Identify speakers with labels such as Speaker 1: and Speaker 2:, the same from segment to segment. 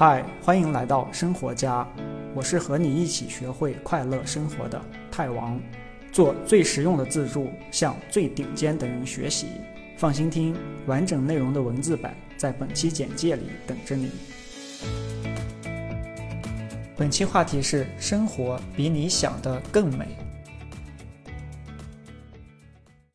Speaker 1: 嗨，欢迎来到生活家，我是和你一起学会快乐生活的泰王，做最实用的自助，向最顶尖的人学习。放心听，完整内容的文字版在本期简介里等着你。本期话题是：生活比你想的更美。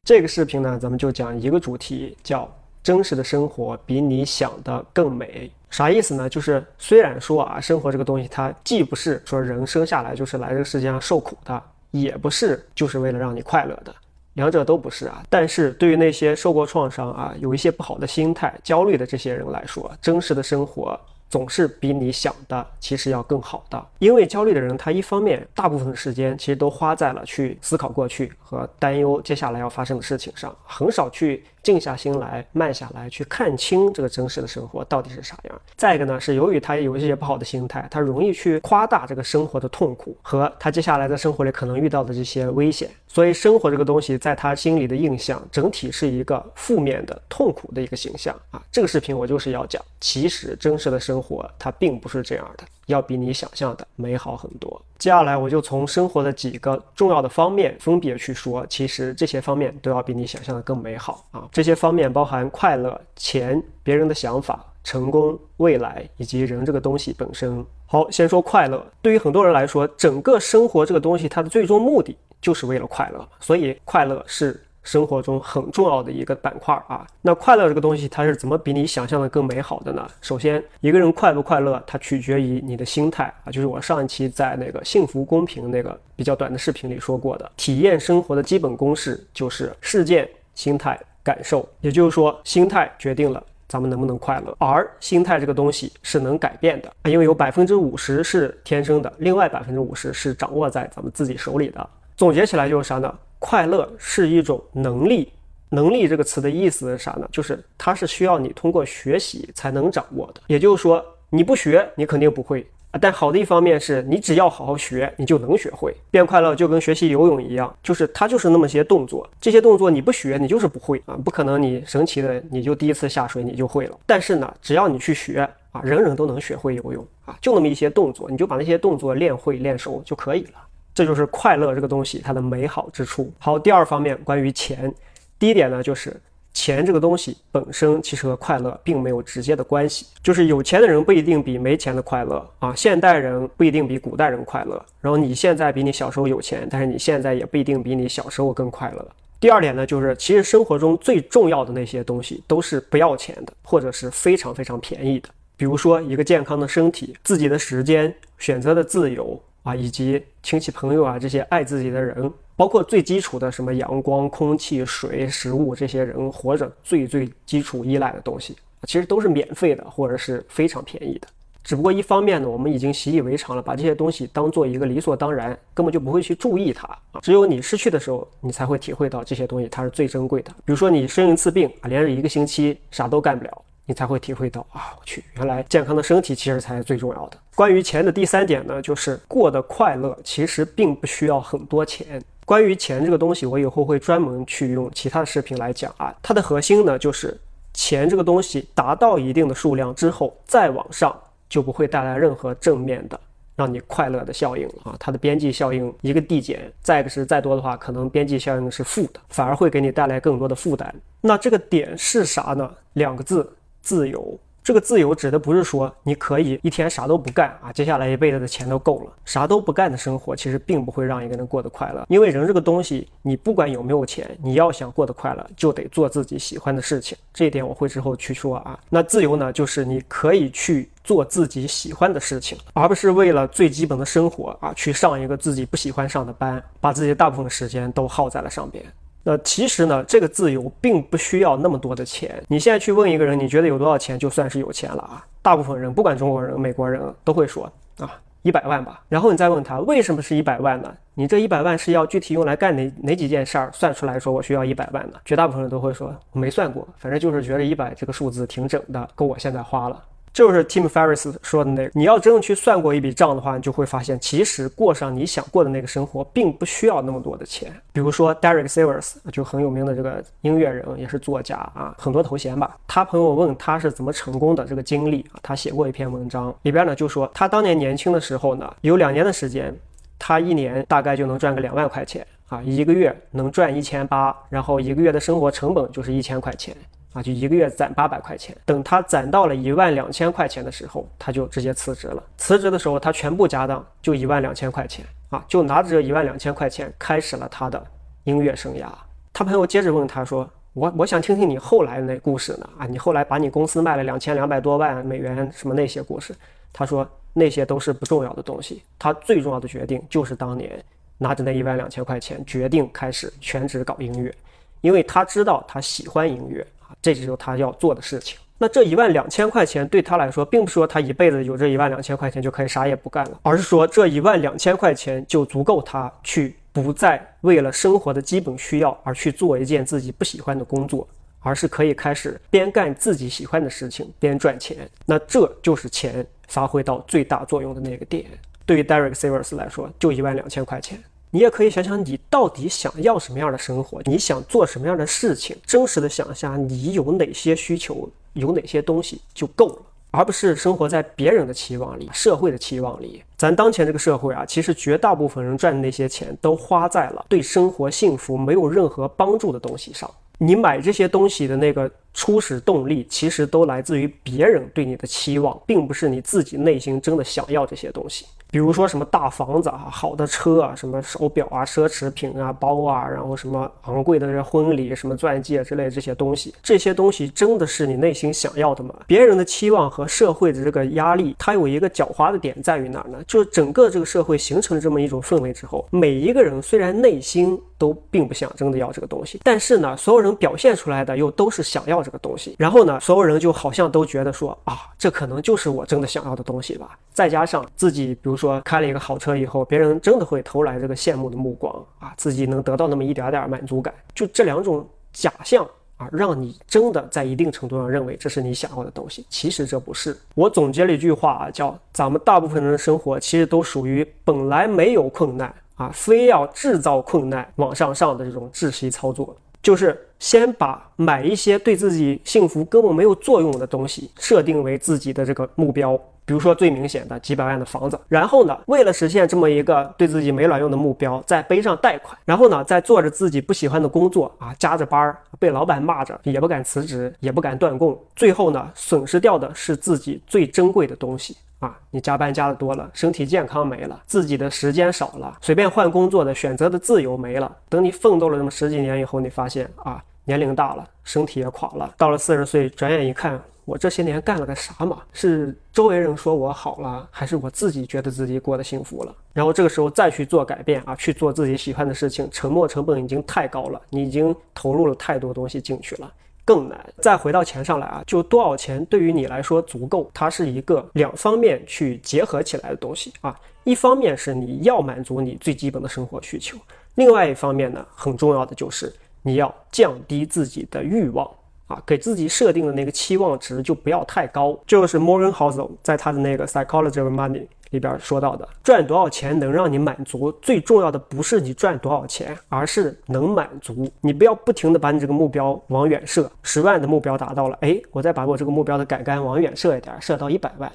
Speaker 2: 这个视频呢，咱们就讲一个主题，叫真实的生活比你想的更美。啥意思呢？就是虽然说啊，生活这个东西，它既不是说人生下来就是来这个世界上受苦的，也不是就是为了让你快乐的，两者都不是啊。但是对于那些受过创伤啊，有一些不好的心态、焦虑的这些人来说，真实的生活。总是比你想的其实要更好的，因为焦虑的人，他一方面大部分时间其实都花在了去思考过去和担忧接下来要发生的事情上，很少去静下心来慢下来去看清这个真实的生活到底是啥样。再一个呢，是由于他有一些不好的心态，他容易去夸大这个生活的痛苦和他接下来在生活里可能遇到的这些危险，所以生活这个东西在他心里的印象整体是一个负面的、痛苦的一个形象啊。这个视频我就是要讲，其实真实的生。活它并不是这样的，要比你想象的美好很多。接下来我就从生活的几个重要的方面分别去说，其实这些方面都要比你想象的更美好啊。这些方面包含快乐、钱、别人的想法、成功、未来以及人这个东西本身。好，先说快乐。对于很多人来说，整个生活这个东西它的最终目的就是为了快乐，所以快乐是。生活中很重要的一个板块啊，那快乐这个东西它是怎么比你想象的更美好的呢？首先，一个人快不快乐，它取决于你的心态啊，就是我上一期在那个幸福公平那个比较短的视频里说过的，体验生活的基本公式就是事件、心态、感受，也就是说，心态决定了咱们能不能快乐，而心态这个东西是能改变的啊，因为有百分之五十是天生的，另外百分之五十是掌握在咱们自己手里的。总结起来就是啥呢？快乐是一种能力，能力这个词的意思是啥呢？就是它是需要你通过学习才能掌握的。也就是说，你不学，你肯定不会。但好的一方面是你只要好好学，你就能学会。变快乐就跟学习游泳一样，就是它就是那么些动作，这些动作你不学，你就是不会啊。不可能你神奇的你就第一次下水你就会了。但是呢，只要你去学啊，人人都能学会游泳啊，就那么一些动作，你就把那些动作练会练熟就可以了。这就是快乐这个东西它的美好之处。好，第二方面关于钱，第一点呢就是钱这个东西本身其实和快乐并没有直接的关系，就是有钱的人不一定比没钱的快乐啊，现代人不一定比古代人快乐，然后你现在比你小时候有钱，但是你现在也不一定比你小时候更快乐。第二点呢就是其实生活中最重要的那些东西都是不要钱的，或者是非常非常便宜的，比如说一个健康的身体、自己的时间、选择的自由。啊，以及亲戚朋友啊，这些爱自己的人，包括最基础的什么阳光、空气、水、食物，这些人活着最最基础依赖的东西，其实都是免费的，或者是非常便宜的。只不过一方面呢，我们已经习以为常了，把这些东西当做一个理所当然，根本就不会去注意它啊。只有你失去的时候，你才会体会到这些东西它是最珍贵的。比如说你生一次病啊，连着一个星期啥都干不了。你才会体会到啊，我去，原来健康的身体其实才是最重要的。关于钱的第三点呢，就是过得快乐其实并不需要很多钱。关于钱这个东西，我以后会专门去用其他的视频来讲啊。它的核心呢，就是钱这个东西达到一定的数量之后，再往上就不会带来任何正面的让你快乐的效应了啊。它的边际效应一个递减，再一个是再多的话，可能边际效应是负的，反而会给你带来更多的负担。那这个点是啥呢？两个字。自由，这个自由指的不是说你可以一天啥都不干啊，接下来一辈子的钱都够了。啥都不干的生活其实并不会让一个人过得快乐，因为人这个东西，你不管有没有钱，你要想过得快乐，就得做自己喜欢的事情。这一点我会之后去说啊。那自由呢，就是你可以去做自己喜欢的事情，而不是为了最基本的生活啊，去上一个自己不喜欢上的班，把自己大部分的时间都耗在了上边。那其实呢，这个自由并不需要那么多的钱。你现在去问一个人，你觉得有多少钱就算是有钱了啊？大部分人，不管中国人、美国人，都会说啊，一百万吧。然后你再问他为什么是一百万呢？你这一百万是要具体用来干哪哪几件事儿？算出来说我需要一百万呢？绝大部分人都会说没算过，反正就是觉得一百这个数字挺整的，够我现在花了。就是 Tim Ferriss 说的那个，你要真正去算过一笔账的话，你就会发现，其实过上你想过的那个生活，并不需要那么多的钱。比如说 Derek Sivers 就很有名的这个音乐人，也是作家啊，很多头衔吧。他朋友问他是怎么成功的这个经历啊，他写过一篇文章，里边呢就说他当年年轻的时候呢，有两年的时间，他一年大概就能赚个两万块钱啊，一个月能赚一千八，然后一个月的生活成本就是一千块钱。啊，就一个月攒八百块钱，等他攒到了一万两千块钱的时候，他就直接辞职了。辞职的时候，他全部家当就一万两千块钱啊，就拿着这一万两千块钱开始了他的音乐生涯。他朋友接着问他说：“我我想听听你后来那故事呢？啊，你后来把你公司卖了两千两百多万美元，什么那些故事？”他说：“那些都是不重要的东西，他最重要的决定就是当年拿着那一万两千块钱，决定开始全职搞音乐，因为他知道他喜欢音乐。”这就是他要做的事情。那这一万两千块钱对他来说，并不是说他一辈子有这一万两千块钱就可以啥也不干了，而是说这一万两千块钱就足够他去不再为了生活的基本需要而去做一件自己不喜欢的工作，而是可以开始边干自己喜欢的事情边赚钱。那这就是钱发挥到最大作用的那个点。对于 Derek Sivers 来说，就一万两千块钱。你也可以想想，你到底想要什么样的生活？你想做什么样的事情？真实的想一下，你有哪些需求，有哪些东西就够了，而不是生活在别人的期望里、社会的期望里。咱当前这个社会啊，其实绝大部分人赚的那些钱，都花在了对生活幸福没有任何帮助的东西上。你买这些东西的那个初始动力，其实都来自于别人对你的期望，并不是你自己内心真的想要这些东西。比如说什么大房子啊、好的车啊、什么手表啊、奢侈品啊、包啊，然后什么昂贵的这婚礼、什么钻戒之类这些东西，这些东西真的是你内心想要的吗？别人的期望和社会的这个压力，它有一个狡猾的点在于哪儿呢？就是整个这个社会形成了这么一种氛围之后，每一个人虽然内心都并不想真的要这个东西，但是呢，所有人表现出来的又都是想要这个东西。然后呢，所有人就好像都觉得说啊，这可能就是我真的想要的东西吧。再加上自己，比如说。开了一个好车以后，别人真的会投来这个羡慕的目光啊，自己能得到那么一点点满足感，就这两种假象啊，让你真的在一定程度上认为这是你想要的东西。其实这不是。我总结了一句话啊，叫咱们大部分人的生活其实都属于本来没有困难啊，非要制造困难往上上的这种窒息操作，就是先把买一些对自己幸福根本没有作用的东西设定为自己的这个目标。比如说最明显的几百万的房子，然后呢，为了实现这么一个对自己没卵用的目标，再背上贷款，然后呢，再做着自己不喜欢的工作啊，加着班儿，被老板骂着，也不敢辞职，也不敢断供，最后呢，损失掉的是自己最珍贵的东西。啊！你加班加的多了，身体健康没了，自己的时间少了，随便换工作的选择的自由没了。等你奋斗了那么十几年以后，你发现啊，年龄大了，身体也垮了，到了四十岁，转眼一看。我这些年干了个啥嘛？是周围人说我好了，还是我自己觉得自己过得幸福了？然后这个时候再去做改变啊，去做自己喜欢的事情，沉没成本已经太高了，你已经投入了太多东西进去了，更难。再回到钱上来啊，就多少钱对于你来说足够？它是一个两方面去结合起来的东西啊。一方面是你要满足你最基本的生活需求，另外一方面呢，很重要的就是你要降低自己的欲望。啊，给自己设定的那个期望值就不要太高。就是 Morgan Housel 在他的那个 Psychology of Money 里边说到的，赚多少钱能让你满足？最重要的不是你赚多少钱，而是能满足。你不要不停的把你这个目标往远设，十万的目标达到了，哎，我再把我这个目标的杆杆往远设一点，设到一百万。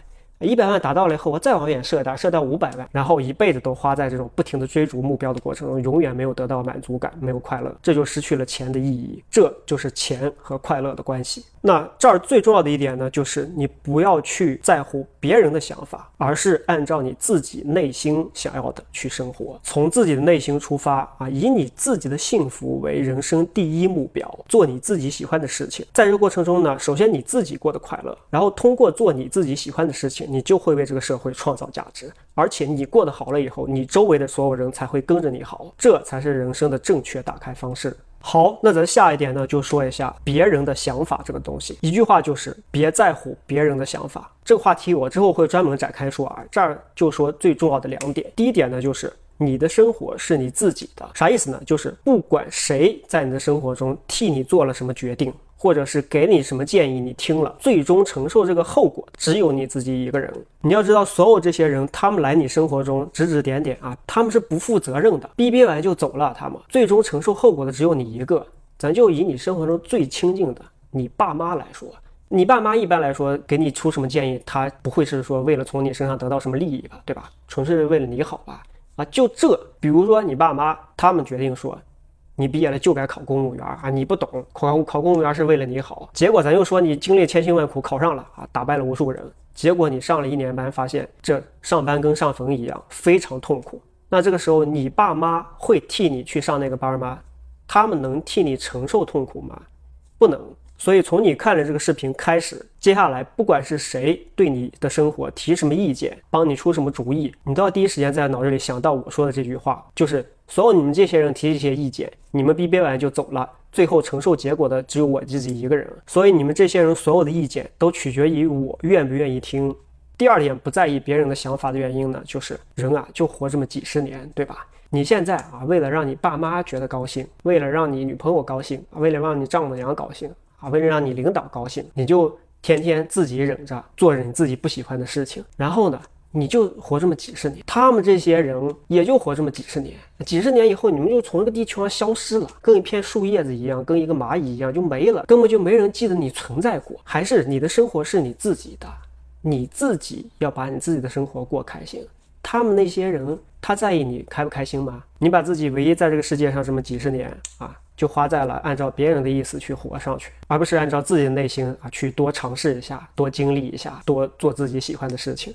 Speaker 2: 一百万达到了以后，我再往远设点，设到五百万，然后一辈子都花在这种不停的追逐目标的过程中，永远没有得到满足感，没有快乐，这就失去了钱的意义。这就是钱和快乐的关系。那这儿最重要的一点呢，就是你不要去在乎别人的想法，而是按照你自己内心想要的去生活，从自己的内心出发啊，以你自己的幸福为人生第一目标，做你自己喜欢的事情。在这个过程中呢，首先你自己过得快乐，然后通过做你自己喜欢的事情。你就会为这个社会创造价值，而且你过得好了以后，你周围的所有人才会跟着你好，这才是人生的正确打开方式。好，那咱下一点呢，就说一下别人的想法这个东西。一句话就是别在乎别人的想法。这个话题我之后会专门展开说啊，这儿就说最重要的两点。第一点呢，就是你的生活是你自己的，啥意思呢？就是不管谁在你的生活中替你做了什么决定。或者是给你什么建议，你听了，最终承受这个后果只有你自己一个人。你要知道，所有这些人，他们来你生活中指指点点啊，他们是不负责任的，逼逼完就走了。他们最终承受后果的只有你一个。咱就以你生活中最亲近的你爸妈来说，你爸妈一般来说给你出什么建议，他不会是说为了从你身上得到什么利益吧，对吧？纯粹是为了你好吧？啊，就这，比如说你爸妈他们决定说。你毕业了就该考公务员啊！你不懂，考考公务员是为了你好。结果咱又说你经历千辛万苦考上了啊，打败了无数人。结果你上了一年班，发现这上班跟上坟一样，非常痛苦。那这个时候你爸妈会替你去上那个班吗？他们能替你承受痛苦吗？不能。所以从你看了这个视频开始，接下来不管是谁对你的生活提什么意见，帮你出什么主意，你都要第一时间在脑子里想到我说的这句话，就是所有你们这些人提这些意见，你们逼逼完就走了，最后承受结果的只有我自己一个人。所以你们这些人所有的意见都取决于我愿不愿意听。第二点，不在意别人的想法的原因呢，就是人啊就活这么几十年，对吧？你现在啊，为了让你爸妈觉得高兴，为了让你女朋友高兴，为了让你丈母娘高兴。啊，为了让你领导高兴，你就天天自己忍着做着你自己不喜欢的事情，然后呢，你就活这么几十年。他们这些人也就活这么几十年，几十年以后，你们就从这个地球上消失了，跟一片树叶子一样，跟一个蚂蚁一样就没了，根本就没人记得你存在过。还是你的生活是你自己的，你自己要把你自己的生活过开心。他们那些人，他在意你开不开心吗？你把自己唯一在这个世界上这么几十年啊。就花在了按照别人的意思去活上去，而不是按照自己的内心啊去多尝试一下、多经历一下、多做自己喜欢的事情。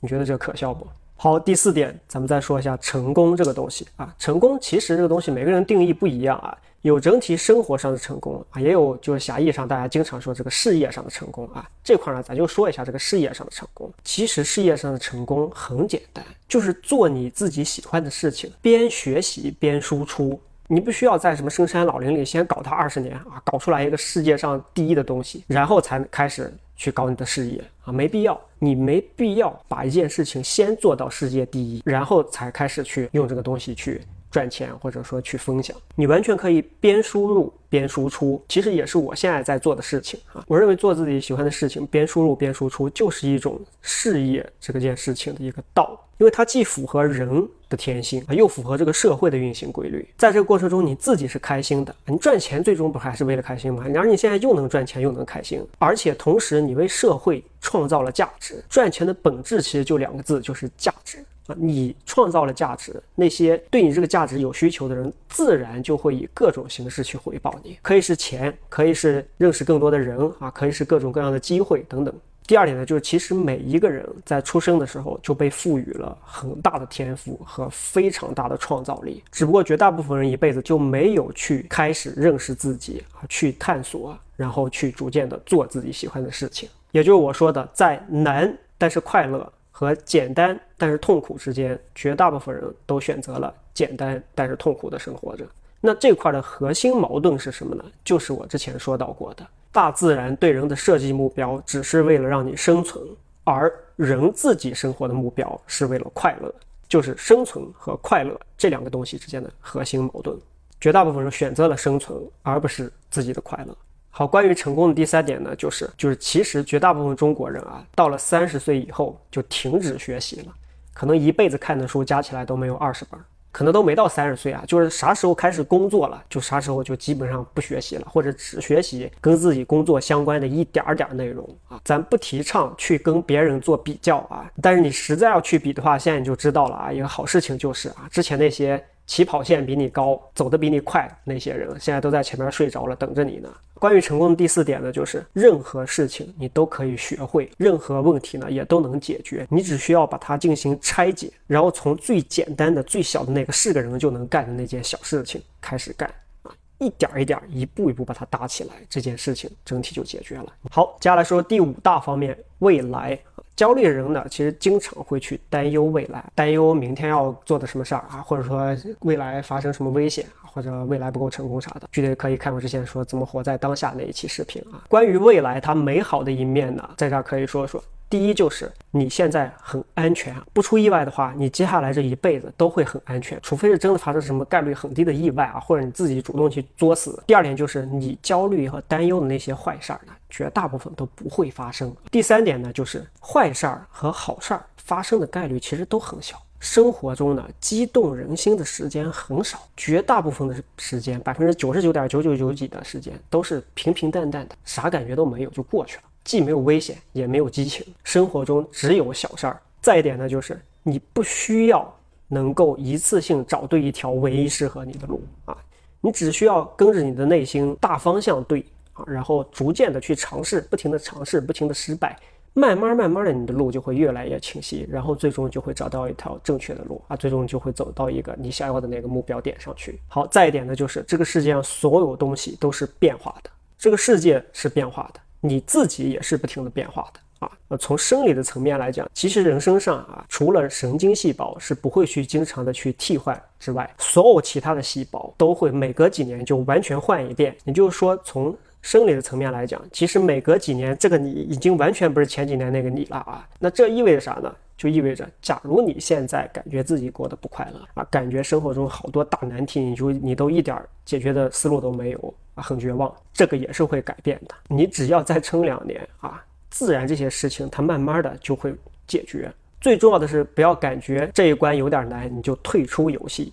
Speaker 2: 你觉得这可笑不？好，第四点，咱们再说一下成功这个东西啊。成功其实这个东西每个人定义不一样啊，有整体生活上的成功啊，也有就是狭义上大家经常说这个事业上的成功啊。这块呢，咱就说一下这个事业上的成功。其实事业上的成功很简单，就是做你自己喜欢的事情，边学习边输出。你不需要在什么深山老林里先搞它二十年啊，搞出来一个世界上第一的东西，然后才开始去搞你的事业啊，没必要，你没必要把一件事情先做到世界第一，然后才开始去用这个东西去。赚钱或者说去分享，你完全可以边输入边输出，其实也是我现在在做的事情啊。我认为做自己喜欢的事情，边输入边输出，就是一种事业这个件事情的一个道，因为它既符合人的天性，又符合这个社会的运行规律。在这个过程中，你自己是开心的，你赚钱最终不还是为了开心吗？然而你现在又能赚钱又能开心，而且同时你为社会创造了价值。赚钱的本质其实就两个字，就是价值。啊，你创造了价值，那些对你这个价值有需求的人，自然就会以各种形式去回报你，可以是钱，可以是认识更多的人啊，可以是各种各样的机会等等。第二点呢，就是其实每一个人在出生的时候就被赋予了很大的天赋和非常大的创造力，只不过绝大部分人一辈子就没有去开始认识自己啊，去探索，然后去逐渐的做自己喜欢的事情，也就是我说的，在难但是快乐。和简单但是痛苦之间，绝大部分人都选择了简单但是痛苦的生活着。那这块的核心矛盾是什么呢？就是我之前说到过的，大自然对人的设计目标只是为了让你生存，而人自己生活的目标是为了快乐，就是生存和快乐这两个东西之间的核心矛盾。绝大部分人选择了生存，而不是自己的快乐。好，关于成功的第三点呢，就是就是其实绝大部分中国人啊，到了三十岁以后就停止学习了，可能一辈子看的书加起来都没有二十本，可能都没到三十岁啊，就是啥时候开始工作了，就啥时候就基本上不学习了，或者只学习跟自己工作相关的一点儿点儿内容啊。咱不提倡去跟别人做比较啊，但是你实在要去比的话，现在你就知道了啊，一个好事情就是啊，之前那些。起跑线比你高，走得比你快，那些人现在都在前面睡着了，等着你呢。关于成功的第四点呢，就是任何事情你都可以学会，任何问题呢也都能解决，你只需要把它进行拆解，然后从最简单的、最小的那个是个人就能干的那件小事情开始干啊，一点一点、一步一步把它搭起来，这件事情整体就解决了。好，接下来说第五大方面，未来。焦虑的人呢，其实经常会去担忧未来，担忧明天要做的什么事儿啊，或者说未来发生什么危险，或者未来不够成功啥的。具体可以看我之前说怎么活在当下那一期视频啊。关于未来它美好的一面呢，在这儿可以说说，第一就是你现在很安全，不出意外的话，你接下来这一辈子都会很安全，除非是真的发生什么概率很低的意外啊，或者你自己主动去作死。第二点就是你焦虑和担忧的那些坏事儿呢，绝大部分都不会发生。第三点呢，就是坏事儿和好事儿发生的概率其实都很小。生活中呢，激动人心的时间很少，绝大部分的时间，百分之九十九点九九九几的时间都是平平淡淡的，啥感觉都没有就过去了，既没有危险，也没有激情，生活中只有小事儿。再一点呢，就是你不需要能够一次性找对一条唯一适合你的路啊，你只需要跟着你的内心大方向对啊，然后逐渐的去尝试，不停的尝试，不停的失败。慢慢慢慢的，你的路就会越来越清晰，然后最终就会找到一条正确的路啊，最终就会走到一个你想要的那个目标点上去。好，再一点呢，就是这个世界上所有东西都是变化的，这个世界是变化的，你自己也是不停的变化的啊。那从生理的层面来讲，其实人身上啊，除了神经细胞是不会去经常的去替换之外，所有其他的细胞都会每隔几年就完全换一遍。也就是说，从生理的层面来讲，其实每隔几年，这个你已经完全不是前几年那个你了啊。那这意味着啥呢？就意味着，假如你现在感觉自己过得不快乐啊，感觉生活中好多大难题，你就你都一点解决的思路都没有啊，很绝望。这个也是会改变的。你只要再撑两年啊，自然这些事情它慢慢的就会解决。最重要的是，不要感觉这一关有点难，你就退出游戏。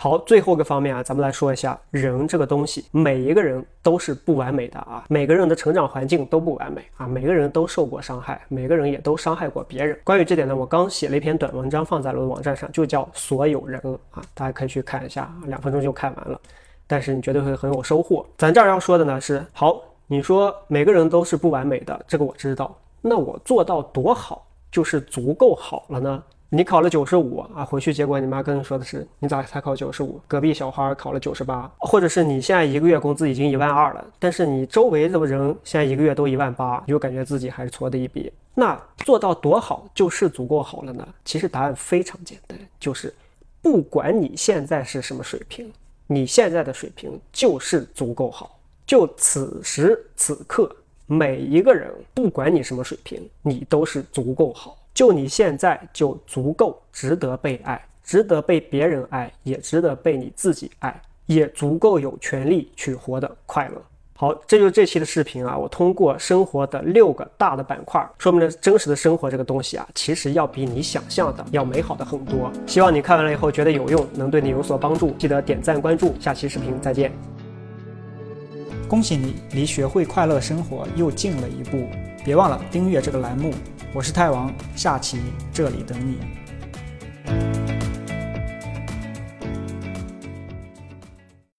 Speaker 2: 好，最后个方面啊，咱们来说一下人这个东西，每一个人都是不完美的啊，每个人的成长环境都不完美啊，每个人都受过伤害，每个人也都伤害过别人。关于这点呢，我刚写了一篇短文章放在了我的网站上，就叫《所有人》啊，大家可以去看一下，两分钟就看完了，但是你绝对会很有收获。咱这儿要说的呢是，好，你说每个人都是不完美的，这个我知道，那我做到多好就是足够好了呢？你考了九十五啊，回去结果你妈跟你说的是你咋才考九十五？隔壁小孩考了九十八，或者是你现在一个月工资已经一万二了，但是你周围的人现在一个月都一万八，你就感觉自己还是矬的一笔。那做到多好就是足够好了呢？其实答案非常简单，就是不管你现在是什么水平，你现在的水平就是足够好。就此时此刻，每一个人不管你什么水平，你都是足够好。就你现在就足够值得被爱，值得被别人爱，也值得被你自己爱，也足够有权利去活得快乐。好，这就是这期的视频啊。我通过生活的六个大的板块，说明了真实的生活这个东西啊，其实要比你想象的要美好的很多。希望你看完了以后觉得有用，能对你有所帮助。记得点赞关注，下期视频再见。
Speaker 1: 恭喜你离学会快乐生活又近了一步，别忘了订阅这个栏目。我是泰王下期这里等你。